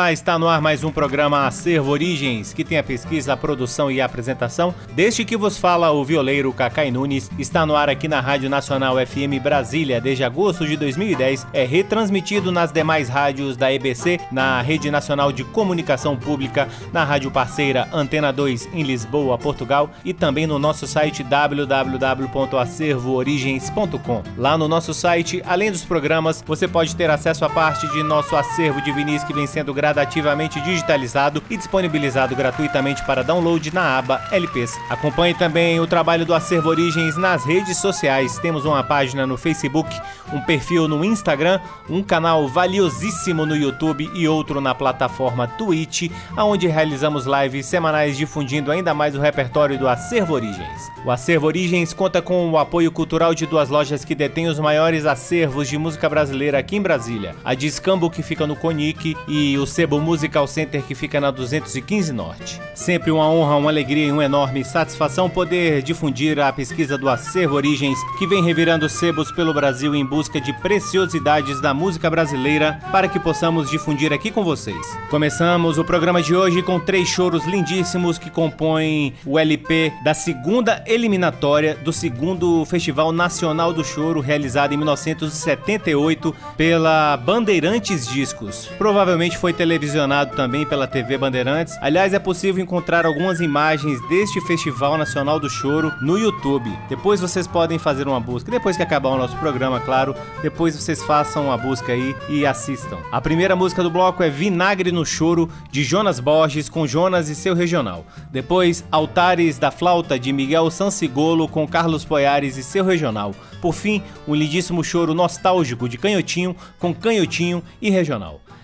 Olá, está no ar mais um programa Acervo Origens, que tem a pesquisa, a produção e a apresentação. Desde que vos fala o violeiro Cacai Nunes, está no ar aqui na Rádio Nacional FM Brasília desde agosto de 2010. É retransmitido nas demais rádios da EBC, na Rede Nacional de Comunicação Pública, na rádio parceira Antena 2 em Lisboa, Portugal e também no nosso site www.acervoorigens.com. Lá no nosso site, além dos programas, você pode ter acesso a parte de nosso acervo de vinis que vem sendo gradativamente digitalizado e disponibilizado gratuitamente para download na aba LPs. Acompanhe também o trabalho do Acervo Origens nas redes sociais. Temos uma página no Facebook, um perfil no Instagram, um canal valiosíssimo no YouTube e outro na plataforma Twitch, onde realizamos lives semanais difundindo ainda mais o repertório do Acervo Origens. O Acervo Origens conta com o apoio cultural de duas lojas que detêm os maiores acervos de música brasileira aqui em Brasília: a Discambo, que fica no Conic, e o Sebo Musical Center que fica na 215 Norte. Sempre uma honra, uma alegria e uma enorme satisfação poder difundir a pesquisa do Acervo Origens, que vem revirando sebos pelo Brasil em busca de preciosidades da música brasileira para que possamos difundir aqui com vocês. Começamos o programa de hoje com três choros lindíssimos que compõem o LP da segunda eliminatória do segundo Festival Nacional do Choro, realizado em 1978 pela Bandeirantes Discos. Provavelmente foi televisionado também pela TV Bandeirantes. Aliás, é possível encontrar algumas imagens deste Festival Nacional do Choro no YouTube. Depois vocês podem fazer uma busca. Depois que acabar o nosso programa, claro, depois vocês façam uma busca aí e assistam. A primeira música do bloco é Vinagre no Choro, de Jonas Borges, com Jonas e seu regional. Depois, Altares da Flauta, de Miguel Sansigolo, com Carlos Poiares e seu regional. Por fim, um lindíssimo choro nostálgico de Canhotinho, com Canhotinho e regional.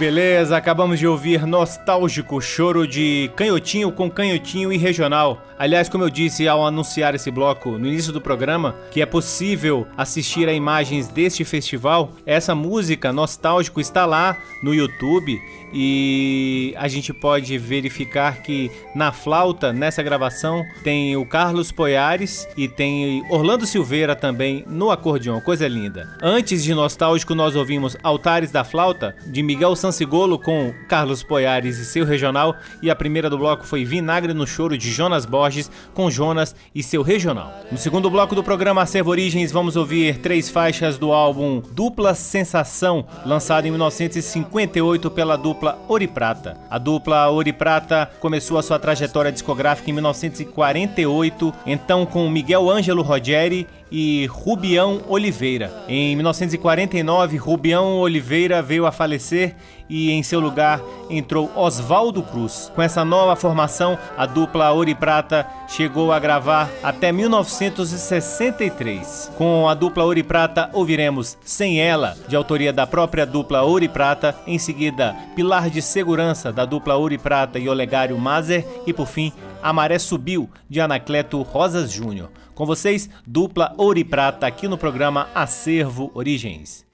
Beleza, acabamos de ouvir nostálgico choro de canhotinho com canhotinho e regional. Aliás, como eu disse ao anunciar esse bloco no início do programa, que é possível assistir a imagens deste festival, essa música nostálgico está lá no YouTube e a gente pode verificar que na flauta, nessa gravação, tem o Carlos Poiares e tem Orlando Silveira também no acordeon, coisa linda. Antes de Nostálgico, nós ouvimos Altares da Flauta, de Miguel Sansigolo com Carlos Poiares e seu regional, e a primeira do bloco foi Vinagre no Choro, de Jonas Borges, com Jonas e seu regional. No segundo bloco do programa Acervo Origens, vamos ouvir três faixas do álbum Dupla Sensação, lançado em 1958 pela dupla e Prata. A dupla e Prata começou a sua trajetória discográfica em 1948, então com Miguel Ângelo Rogeri e Rubião Oliveira. Em 1949, Rubião Oliveira veio a falecer e em seu lugar entrou Oswaldo Cruz. Com essa nova formação, a dupla Ouro e Prata chegou a gravar até 1963. Com a dupla Ouro e Prata, ouviremos Sem Ela, de autoria da própria dupla Ouro e Prata, em seguida Pilar de Segurança, da dupla Ouro e Prata e Olegário Mazer, e por fim A Maré Subiu, de Anacleto Rosas Júnior. Com vocês, dupla Ouro e Prata aqui no programa Acervo Origens.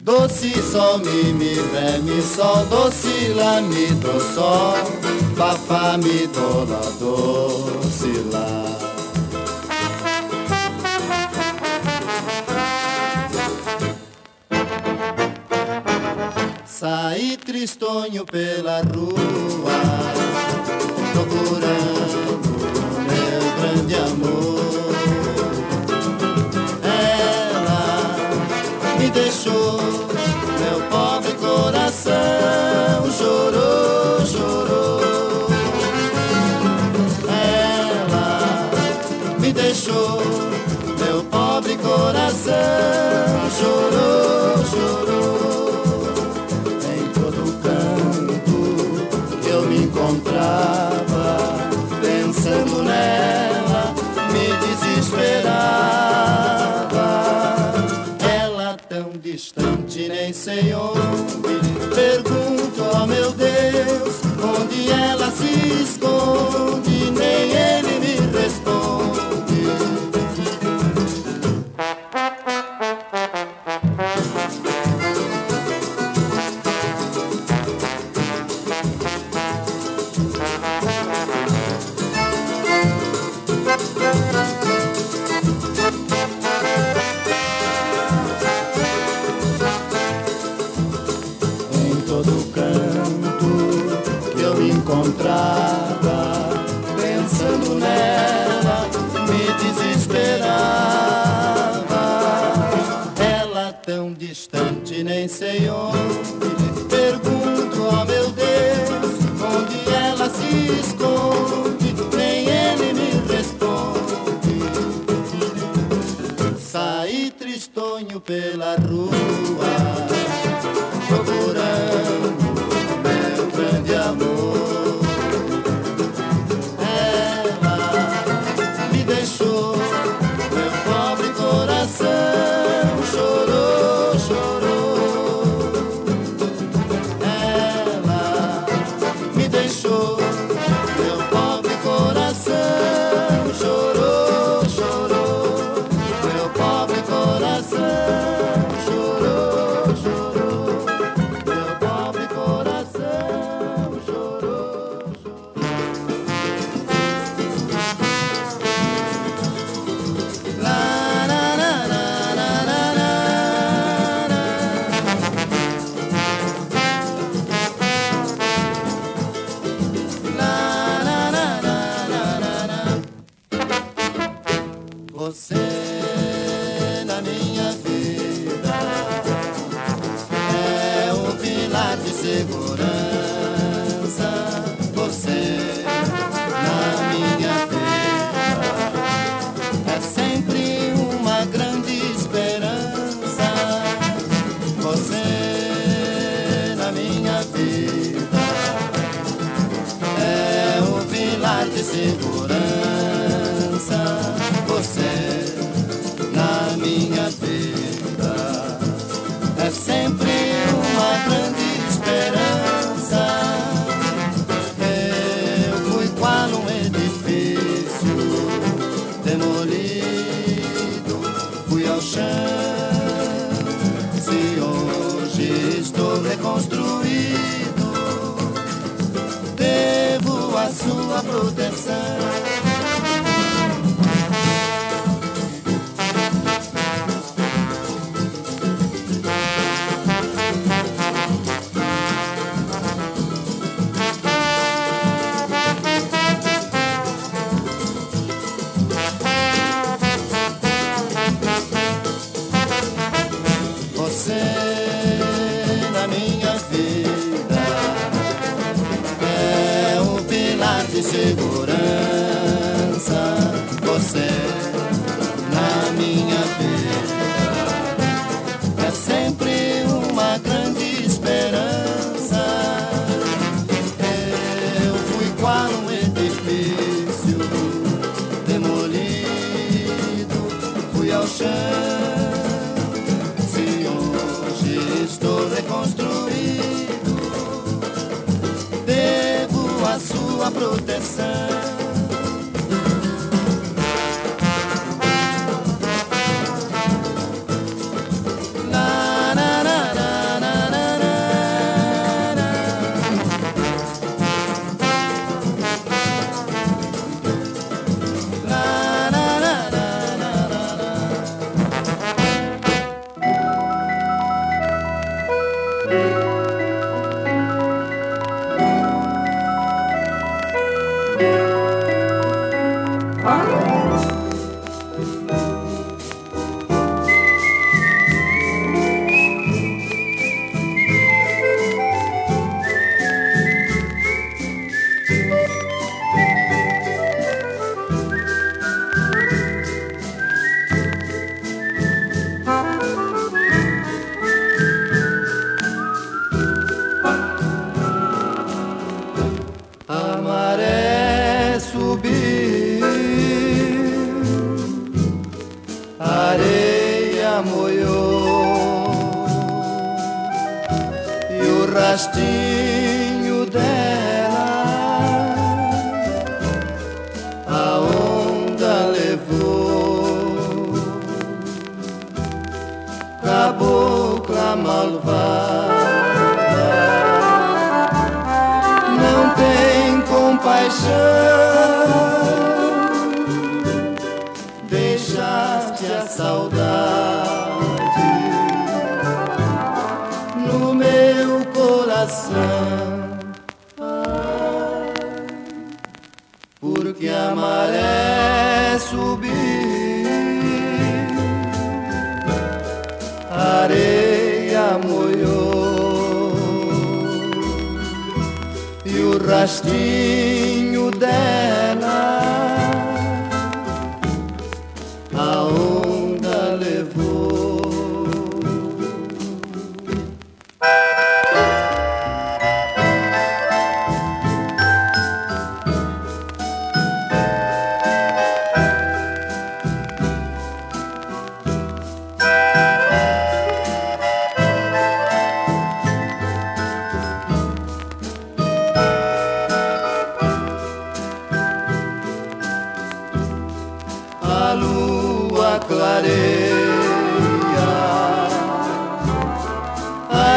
Doce sol, mi, mi, ré, mi, sol, doce, lá, mi, do, sol, papá, mi, do, lá, doce, lá. Saí tristonho pela rua,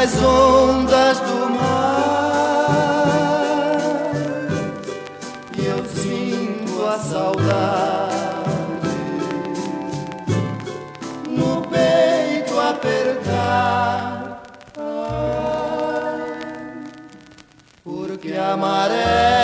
Das ondas do mar. E eu sinto a saudade no peito apertar. Porque amarelo.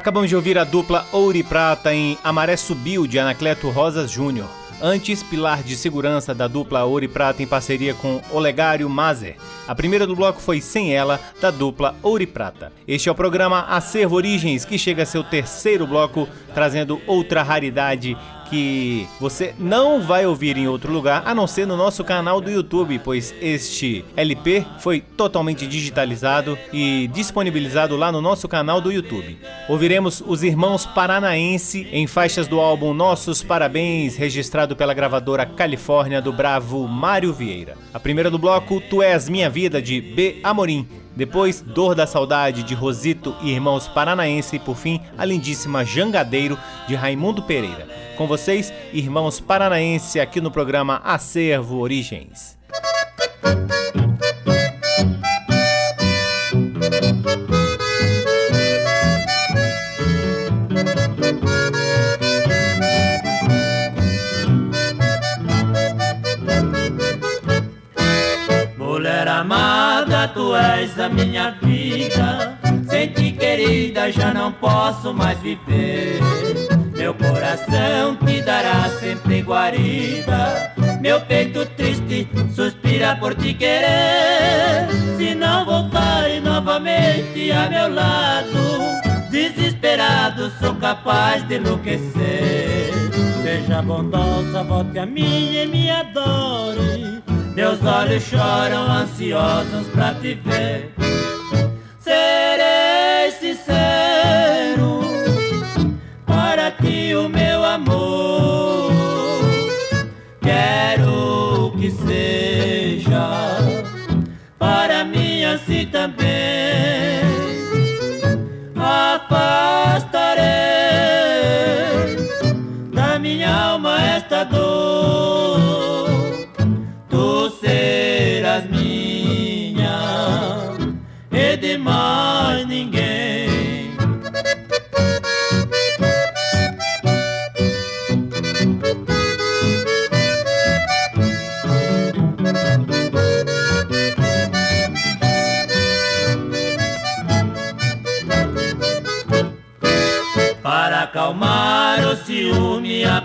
Acabamos de ouvir a dupla Ouro e Prata em Amaré Subiu, de Anacleto Rosas Júnior. Antes, pilar de segurança da dupla Ouro e Prata em parceria com Olegário Mazer. A primeira do bloco foi Sem Ela, da dupla Ouro e Prata. Este é o programa Acervo Origens, que chega a seu terceiro bloco, trazendo outra raridade que você não vai ouvir em outro lugar a não ser no nosso canal do YouTube, pois este LP foi totalmente digitalizado e disponibilizado lá no nosso canal do YouTube. Ouviremos os Irmãos Paranaense em faixas do álbum Nossos Parabéns, registrado pela gravadora Califórnia do bravo Mário Vieira. A primeira do bloco, Tu És Minha Vida, de B. Amorim. Depois, Dor da Saudade, de Rosito e Irmãos Paranaense. E por fim, a lindíssima Jangadeiro, de Raimundo Pereira. Com vocês, Irmãos Paranaense, aqui no programa Acervo Origens. Posso mais viver. Meu coração te dará sempre guarida. Meu peito triste suspira por te querer. Se não voltares novamente a meu lado, desesperado sou capaz de enlouquecer. Seja bondosa, volte a mim e me adore. Meus olhos choram ansiosos pra te ver.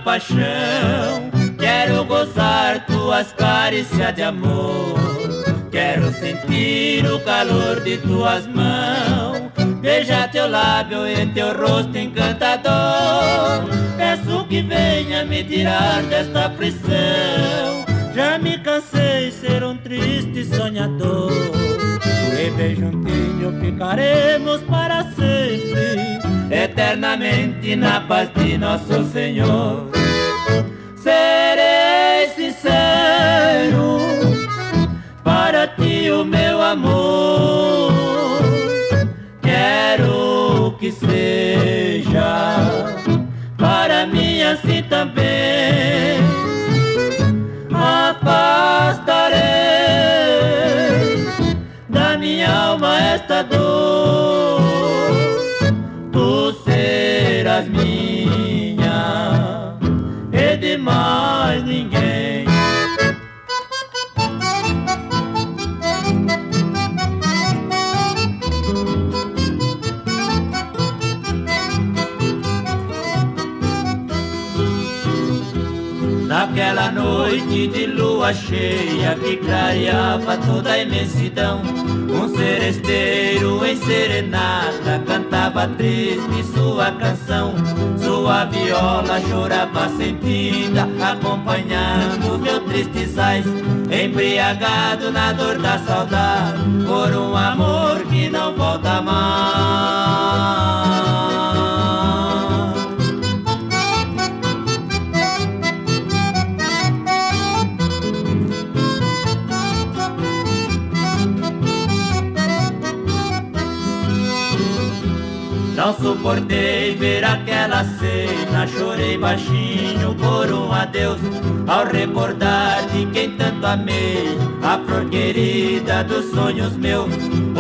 Paixão, quero gozar tuas carícias de amor. Quero sentir o calor de tuas mãos, beijar teu lábio e teu rosto encantador. Peço que venha me tirar desta prisão. Já me cansei ser um triste sonhador. E bem juntinho ficaremos para sempre, eternamente na paz de nosso Senhor. Ti, o meu amor. Quero que seja para mim assim também. Afastarei da minha alma esta dor. Tu serás minha e noite de lua cheia que clareava toda a imensidão, um seresteiro em serenata cantava triste sua canção. Sua viola chorava sentida, acompanhando meu triste sais, embriagado na dor da saudade, por um amor que não volta mais. Não suportei ver aquela cena, chorei baixinho por um adeus. Ao recordar de quem tanto amei, a flor querida dos sonhos meus.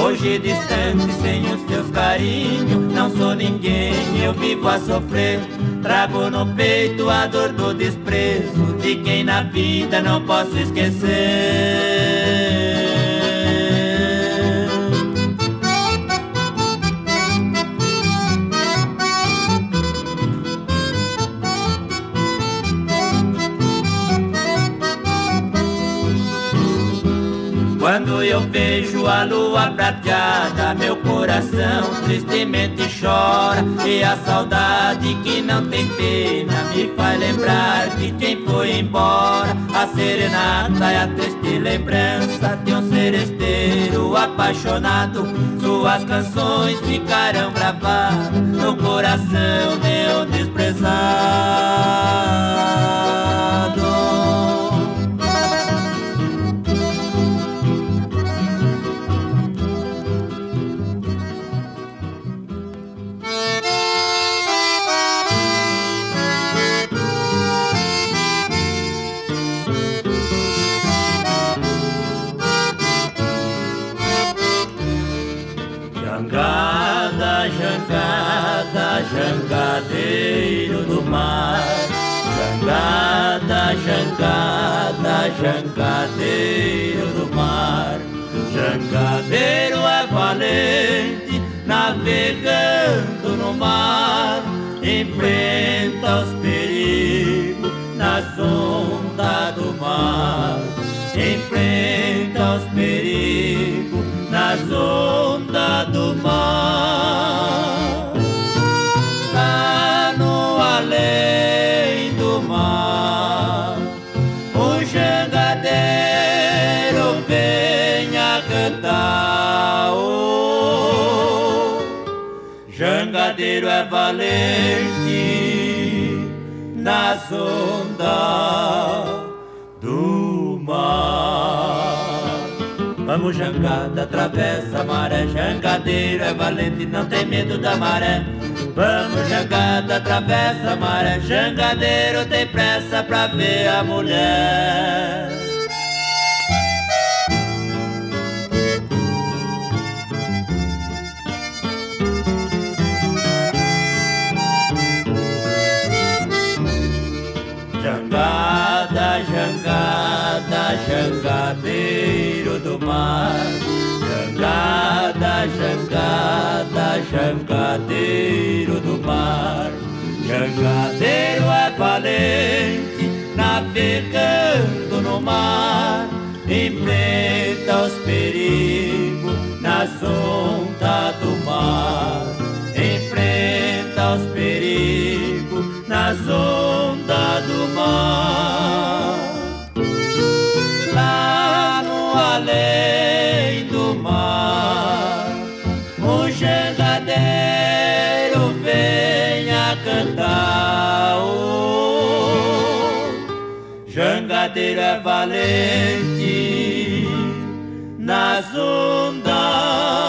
Hoje distante, sem os teus carinhos, não sou ninguém, eu vivo a sofrer. Trago no peito a dor do desprezo de quem na vida não posso esquecer. Quando eu vejo a lua prateada, meu coração tristemente chora. E a saudade que não tem pena me faz lembrar de quem foi embora. A serenata é a triste lembrança de um seresteiro apaixonado. Suas canções ficarão gravadas no coração meu desprezado. Jangadeiro do mar. Jangadeiro é valente, navegando no mar. Enfrenta os perigos nas ondas jangadeiro é valente nas ondas do mar. Vamos jangada, atravessa a maré, jangadeiro é valente, não tem medo da maré. Vamos jangada, atravessa a maré Jangadeiro tem pressa pra ver a mulher Jangada, jangadeiro do mar. Jangadeiro é valente, navegando no mar. Enfrenta os perigos nas ondas do mar. Enfrenta os perigos nas ondas do mar Jangadeiro é valente Nas ondas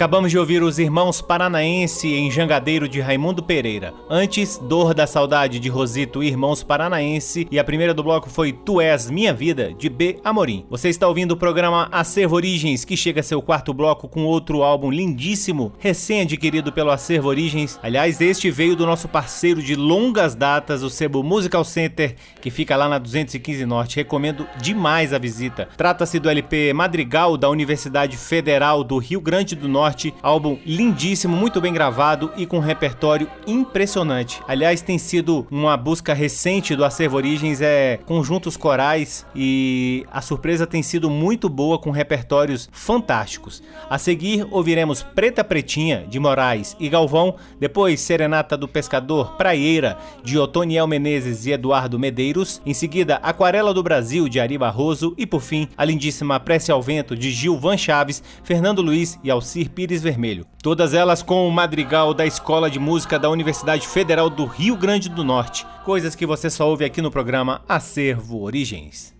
Acabamos de ouvir os Irmãos Paranaense em Jangadeiro de Raimundo Pereira. Antes, Dor da Saudade de Rosito Irmãos Paranaense. E a primeira do bloco foi Tu És Minha Vida, de B. Amorim. Você está ouvindo o programa Acervo Origens, que chega a seu quarto bloco com outro álbum lindíssimo, recém-adquirido pelo Acervo Origens. Aliás, este veio do nosso parceiro de longas datas, o Sebo Musical Center, que fica lá na 215 Norte. Recomendo demais a visita. Trata-se do LP Madrigal da Universidade Federal do Rio Grande do Norte Álbum lindíssimo, muito bem gravado e com um repertório impressionante. Aliás, tem sido uma busca recente do Acervo Origens é conjuntos corais e a surpresa tem sido muito boa com repertórios fantásticos. A seguir ouviremos Preta Pretinha de Moraes e Galvão, depois Serenata do Pescador Praieira de Otoniel Menezes e Eduardo Medeiros, em seguida Aquarela do Brasil de Ari Barroso e por fim a lindíssima Prece ao Vento de Gil Van Chaves, Fernando Luiz e Alcir Pires Vermelho. Todas elas com o madrigal da Escola de Música da Universidade Federal do Rio Grande do Norte. Coisas que você só ouve aqui no programa Acervo Origens.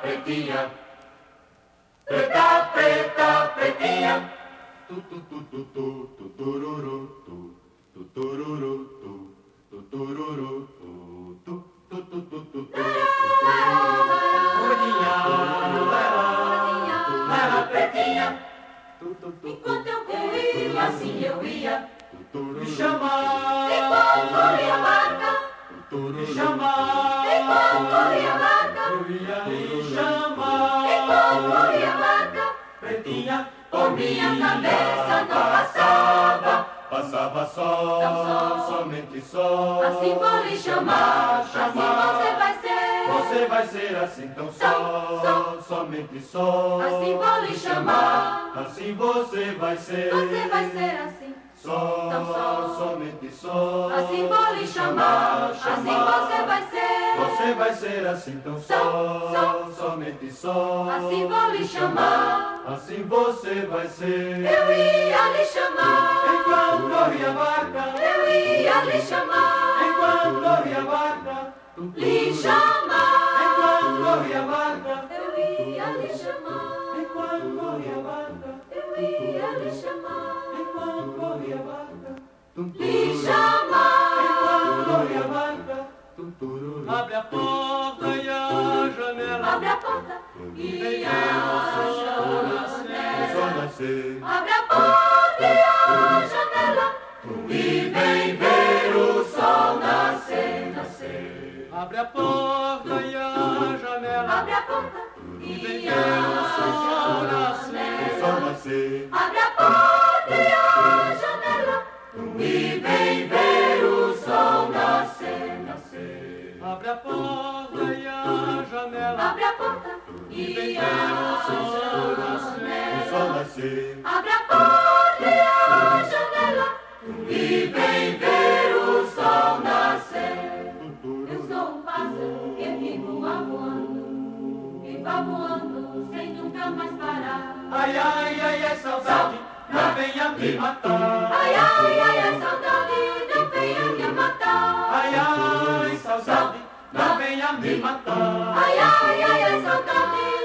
Pretinha. Preta, preta, pretinha. Tu, tu, tu, tu, tu, Enquanto eu corria, assim eu ia Me chamar Enquanto corria a vaca Me chamar Enquanto corria a vaca Eu ia me chamar Enquanto corria a Pretinha, por minha cabeça não passava só, Só. somente só. Assim vou lhe chamar, assim você vai ser. Você vai ser assim tão só, Só, somente só. Assim vou lhe chamar, Assim você vai ser. você vai ser assim. Só, tão só. somente só. Assim vou lhe chamar, assim você vai ser. Você vai ser assim tão só, Só, somente só. Assim vou lhe chamar, Assim você vai ser. eu ia lhe chamar, Enquanto corre a vaca, eu ia lhe chamar, enquanto corre a vaca, lhe chamar, enquanto corre a vaca, eu ia lhe chamar, enquanto corre a vaca, eu ia lhe chamar, enquanto corre a vaca, lhe chamar. Abre a porta e a janela. Abre a porta e a janela. O sol nascer, Abre a porta e a janela e vem ver o sol nascer, nascer. Abre a porta e a janela. Abre a porta e a Sol o nascer. sol nascer, Abre a porta a porta e a janela. Abre a porta e a o janela. sol nascer, Abre a porta e a janela e vem ver o sol nascer. Eu sou um pássaro que vivo voando e voando sem nunca mais parar. Ai, ai, ai, é saudade. Não venha me matar. Ai, ai, ai, a saudade não venha me matar. Ai, ai. Não venha me matar. Ai, ai, ai, a saudade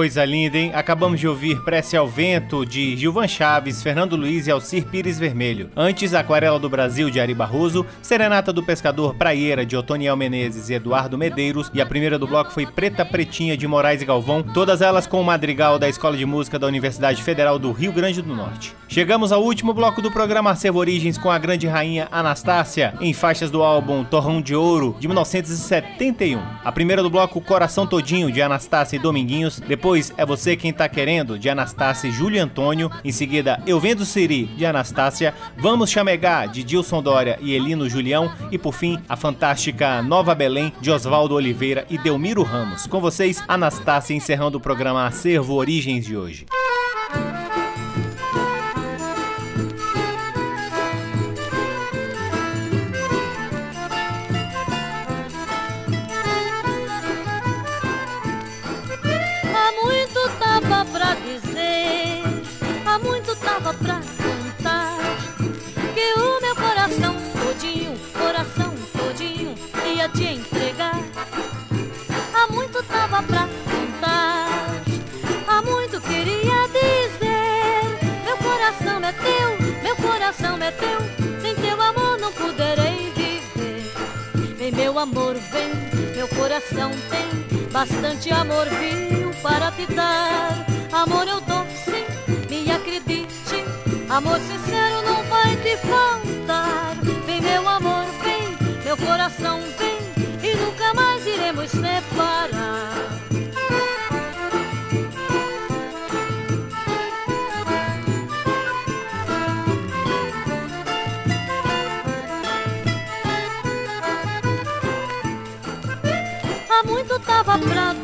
Coisa linda, hein? Acabamos de ouvir Prece ao Vento, de Gilvan Chaves, Fernando Luiz e Alcir Pires Vermelho. Antes, Aquarela do Brasil, de Ari Barroso, Serenata do Pescador Praieira, de Otoniel Menezes e Eduardo Medeiros, e a primeira do bloco foi Preta Pretinha, de Moraes e Galvão, todas elas com o madrigal da Escola de Música da Universidade Federal do Rio Grande do Norte. Chegamos ao último bloco do programa Acervo Origens com a grande rainha Anastácia, em faixas do álbum Torrão de Ouro, de 1971. A primeira do bloco Coração Todinho, de Anastácia e Dominguinhos, depois É Você Quem Tá Querendo, de Anastácia e Júlio Antônio, em seguida Eu Vendo Siri, de Anastácia, Vamos Chamegar, de Dilson Dória e Elino Julião, e por fim, a fantástica Nova Belém, de Oswaldo Oliveira e Delmiro Ramos. Com vocês, Anastácia, encerrando o programa Acervo Origens de hoje. Teu, sem teu amor não poderei viver. Vem meu amor, vem, meu coração tem bastante amor viu para te dar. Amor eu dou sim, me acredite, amor sincero não vai te faltar. Vem meu amor, vem, meu coração vem e nunca mais iremos separar. Muito tava pra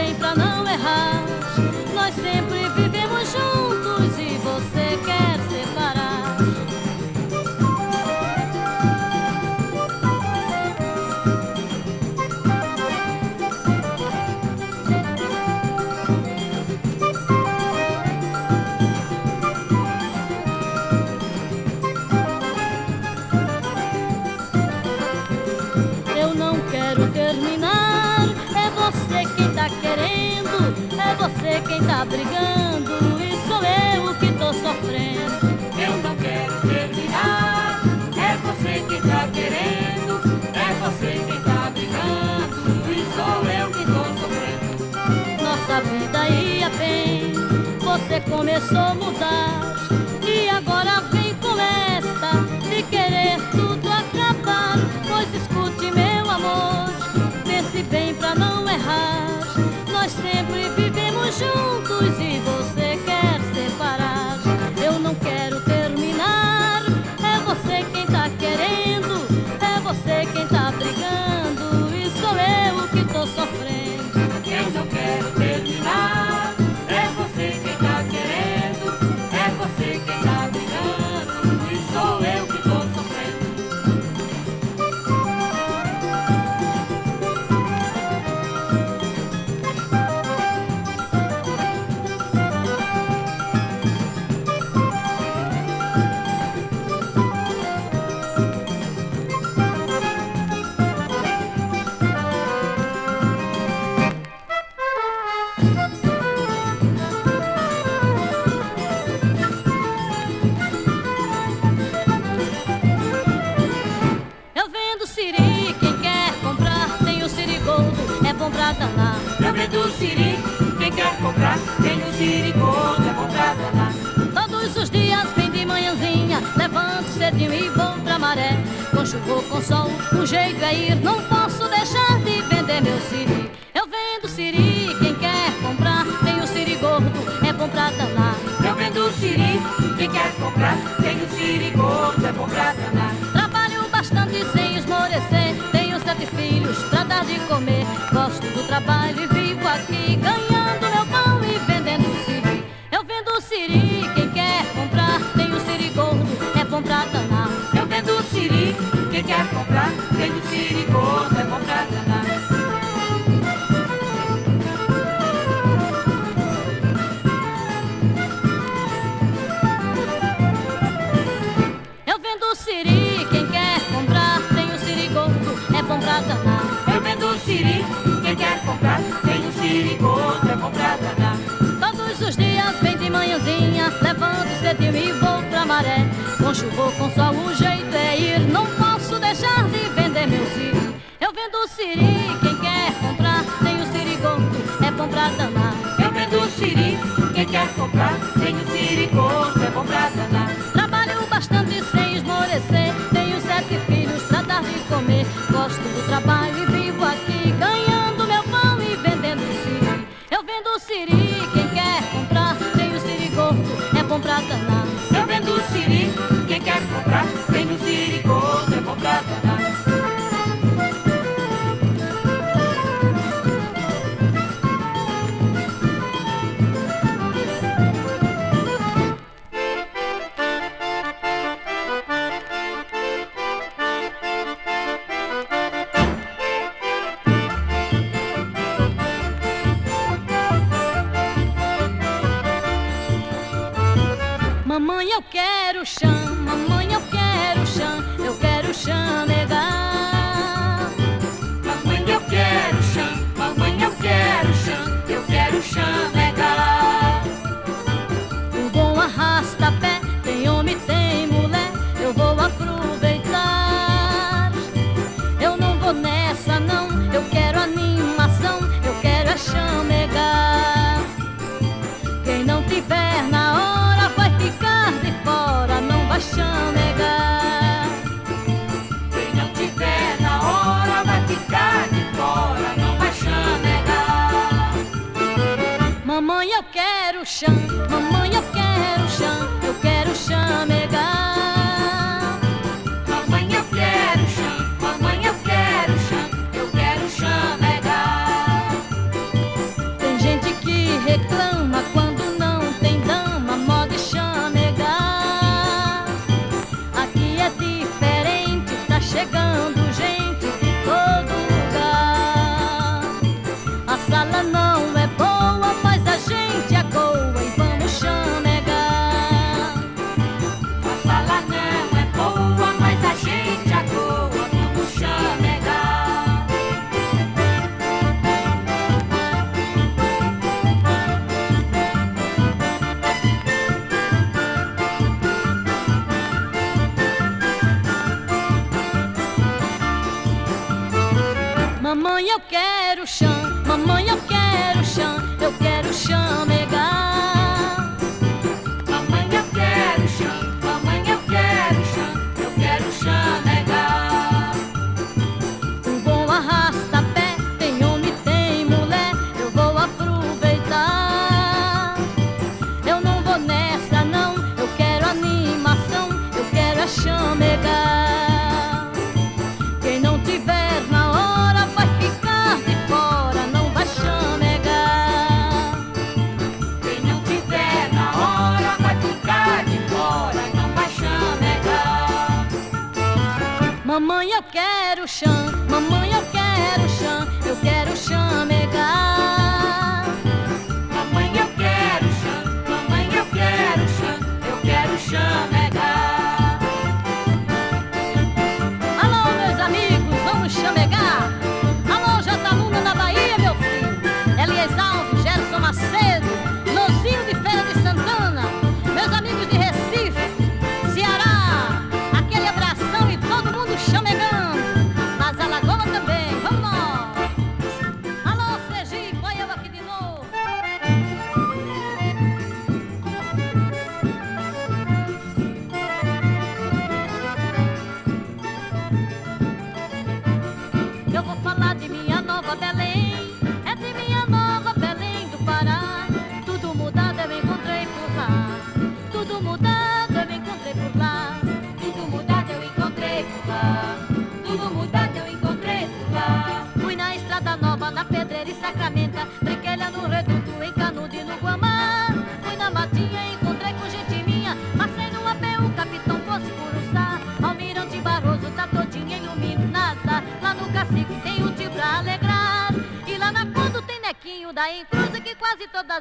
bem pra não errar. Você quem tá brigando. E sou eu que tô sofrendo. Eu não quero terminar. É você quem tá querendo, é você quem tá brigando. E sou eu que tô sofrendo. Nossa vida ia bem, você começou a mudar. Juntos e você quem quer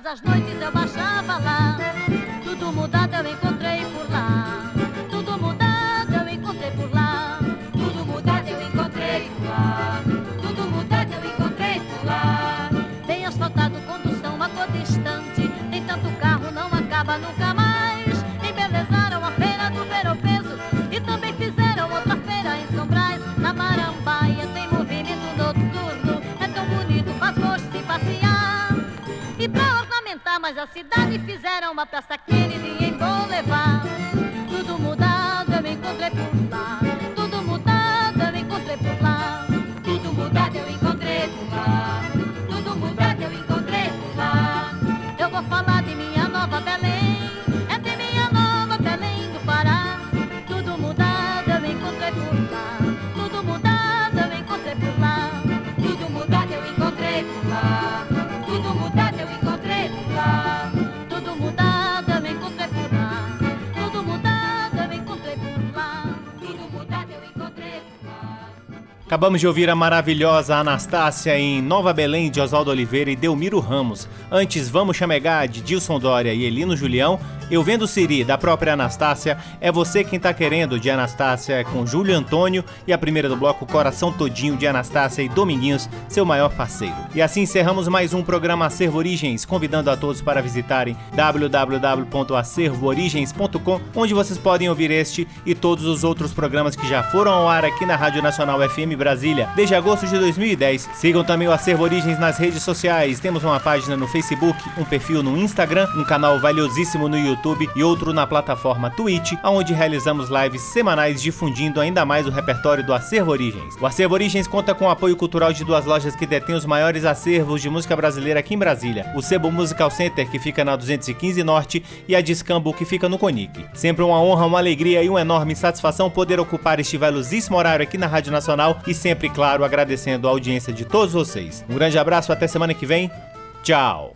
quase todas Acabamos de ouvir a maravilhosa Anastácia em Nova Belém de Oswaldo Oliveira e Delmiro Ramos. Antes, Vamos Chamegar de Dilson Dória e Elino Julião. Eu Vendo Siri, da própria Anastácia. É Você Quem Tá Querendo, de Anastácia com Júlio Antônio. E a primeira do bloco, Coração Todinho, de Anastácia e Dominguinhos, seu maior parceiro. E assim encerramos mais um programa Acervo Origens, convidando a todos para visitarem www.acervoorigens.com, onde vocês podem ouvir este e todos os outros programas que já foram ao ar aqui na Rádio Nacional FM Brasília desde agosto de 2010. Sigam também o Acervo Origens nas redes sociais. Temos uma página no Facebook, um perfil no Instagram, um canal valiosíssimo no YouTube e outro na plataforma Twitch, onde realizamos lives semanais difundindo ainda mais o repertório do Acervo Origens. O Acervo Origens conta com o apoio cultural de duas lojas que detêm os maiores acervos de música brasileira aqui em Brasília: o Sebo Musical Center, que fica na 215 Norte, e a Discambo, que fica no Conic. Sempre uma honra, uma alegria e uma enorme satisfação poder ocupar este valiosíssimo horário aqui na Rádio Nacional e sempre, claro, agradecendo a audiência de todos vocês. Um grande abraço, até semana que vem. Tchau!